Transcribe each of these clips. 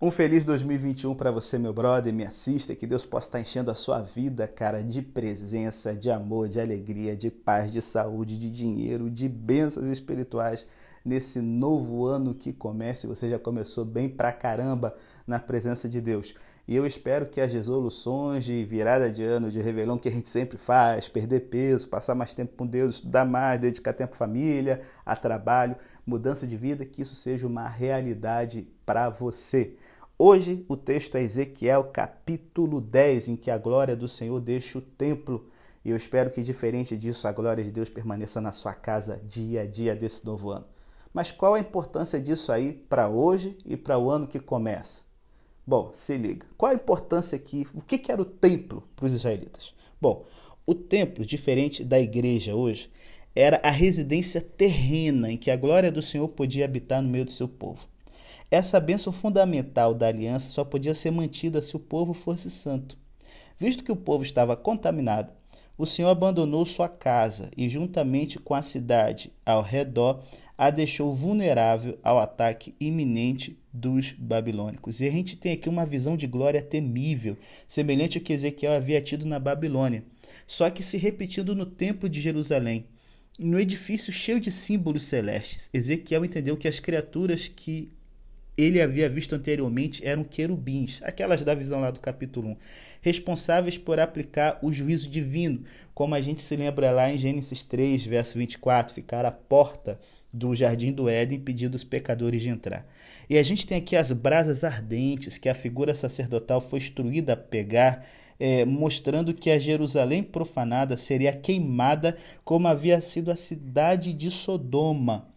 Um feliz 2021 para você, meu brother, me assista, que Deus possa estar enchendo a sua vida, cara, de presença, de amor, de alegria, de paz, de saúde, de dinheiro, de bênçãos espirituais nesse novo ano que começa. Você já começou bem pra caramba na presença de Deus. E eu espero que as resoluções de virada de ano, de revelão que a gente sempre faz, perder peso, passar mais tempo com Deus, estudar mais, dedicar tempo à família, a trabalho, mudança de vida, que isso seja uma realidade para você. Hoje o texto é Ezequiel capítulo 10, em que a glória do Senhor deixa o templo. E eu espero que, diferente disso, a glória de Deus permaneça na sua casa dia a dia desse novo ano. Mas qual a importância disso aí para hoje e para o ano que começa? Bom, se liga. Qual a importância aqui? O que, era o templo para os israelitas? Bom, o templo, diferente da igreja hoje, era a residência terrena em que a glória do Senhor podia habitar no meio do seu povo. Essa bênção fundamental da aliança só podia ser mantida se o povo fosse santo. Visto que o povo estava contaminado, o Senhor abandonou sua casa e, juntamente com a cidade ao redor, a deixou vulnerável ao ataque iminente dos babilônicos. E a gente tem aqui uma visão de glória temível, semelhante ao que Ezequiel havia tido na Babilônia, só que se repetindo no Templo de Jerusalém. No edifício cheio de símbolos celestes, Ezequiel entendeu que as criaturas que ele havia visto anteriormente eram querubins, aquelas da visão lá do capítulo 1, responsáveis por aplicar o juízo divino, como a gente se lembra lá em Gênesis 3, verso 24, ficar à porta do jardim do Éden pedindo os pecadores de entrar. E a gente tem aqui as brasas ardentes que a figura sacerdotal foi instruída a pegar, é, mostrando que a Jerusalém profanada seria queimada como havia sido a cidade de Sodoma.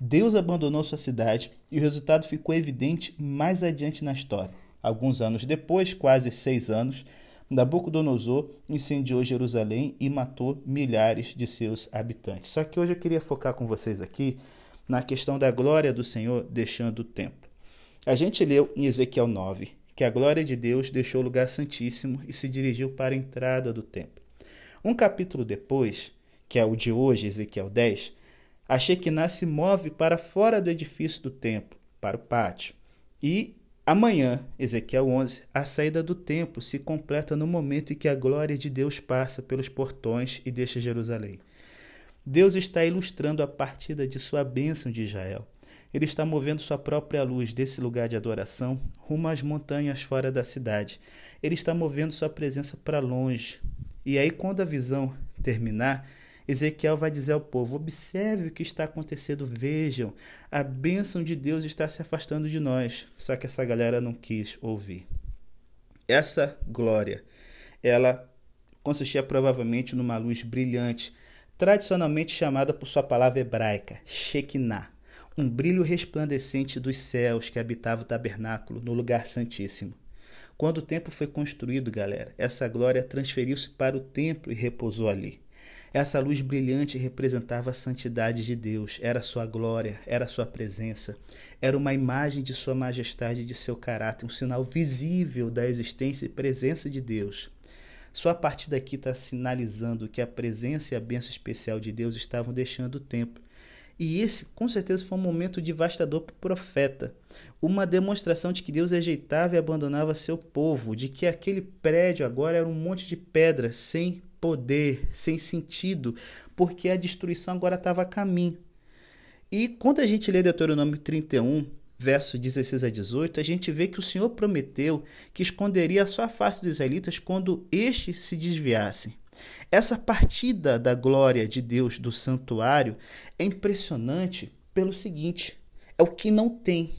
Deus abandonou sua cidade e o resultado ficou evidente mais adiante na história. Alguns anos depois, quase seis anos, Nabucodonosor incendiou Jerusalém e matou milhares de seus habitantes. Só que hoje eu queria focar com vocês aqui na questão da glória do Senhor deixando o templo. A gente leu em Ezequiel 9 que a glória de Deus deixou o lugar santíssimo e se dirigiu para a entrada do templo. Um capítulo depois, que é o de hoje, Ezequiel 10, a Shekinah se move para fora do edifício do templo, para o pátio, e Amanhã, Ezequiel 11, a saída do templo se completa no momento em que a glória de Deus passa pelos portões e deixa Jerusalém. Deus está ilustrando a partida de sua bênção de Israel. Ele está movendo sua própria luz desse lugar de adoração rumo às montanhas fora da cidade. Ele está movendo sua presença para longe. E aí, quando a visão terminar, Ezequiel vai dizer ao povo: observe o que está acontecendo, vejam, a bênção de Deus está se afastando de nós. Só que essa galera não quis ouvir. Essa glória, ela consistia provavelmente numa luz brilhante, tradicionalmente chamada por sua palavra hebraica, Shekinah, um brilho resplandecente dos céus que habitava o tabernáculo no lugar santíssimo. Quando o templo foi construído, galera, essa glória transferiu-se para o templo e repousou ali. Essa luz brilhante representava a santidade de Deus, era sua glória, era sua presença, era uma imagem de sua majestade e de seu caráter, um sinal visível da existência e presença de Deus. Só a partir daqui está sinalizando que a presença e a bênção especial de Deus estavam deixando o templo. E esse, com certeza, foi um momento devastador para o profeta. Uma demonstração de que Deus ajeitava e abandonava seu povo, de que aquele prédio agora era um monte de pedra sem poder, sem sentido, porque a destruição agora estava a caminho. E quando a gente lê Deuteronômio 31, verso 16 a 18, a gente vê que o Senhor prometeu que esconderia a sua face dos israelitas quando estes se desviassem. Essa partida da glória de Deus do santuário é impressionante pelo seguinte: é o que não tem.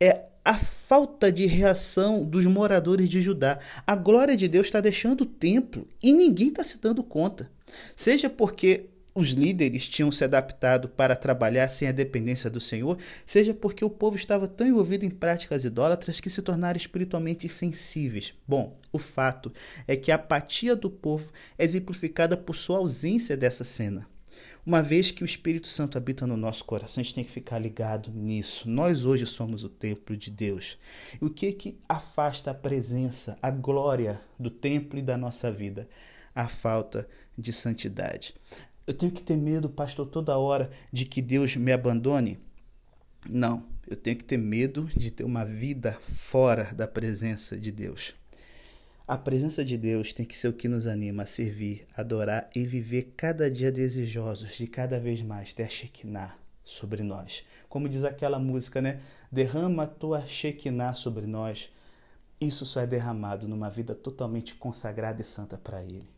É a falta de reação dos moradores de Judá. A glória de Deus está deixando o templo e ninguém está se dando conta. Seja porque os líderes tinham se adaptado para trabalhar sem a dependência do Senhor, seja porque o povo estava tão envolvido em práticas idólatras que se tornaram espiritualmente insensíveis. Bom, o fato é que a apatia do povo é exemplificada por sua ausência dessa cena. Uma vez que o Espírito Santo habita no nosso coração, a gente tem que ficar ligado nisso. Nós hoje somos o templo de Deus. E o que que afasta a presença, a glória do templo e da nossa vida? A falta de santidade. Eu tenho que ter medo, pastor, toda hora de que Deus me abandone? Não, eu tenho que ter medo de ter uma vida fora da presença de Deus. A presença de Deus tem que ser o que nos anima a servir, adorar e viver cada dia desejosos de cada vez mais ter Shekinah sobre nós. Como diz aquela música, né? Derrama a tua Shekinah sobre nós. Isso só é derramado numa vida totalmente consagrada e santa para Ele.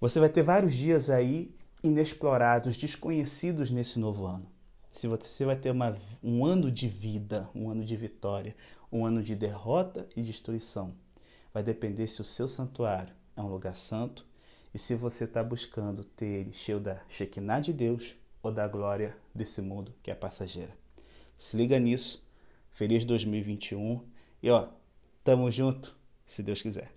Você vai ter vários dias aí inexplorados, desconhecidos nesse novo ano. Se você vai ter uma, um ano de vida, um ano de vitória, um ano de derrota e destruição vai depender se o seu santuário é um lugar santo e se você está buscando ter ele cheio da Shekinah de Deus ou da glória desse mundo que é passageira. Se liga nisso. Feliz 2021 e ó, tamo junto, se Deus quiser.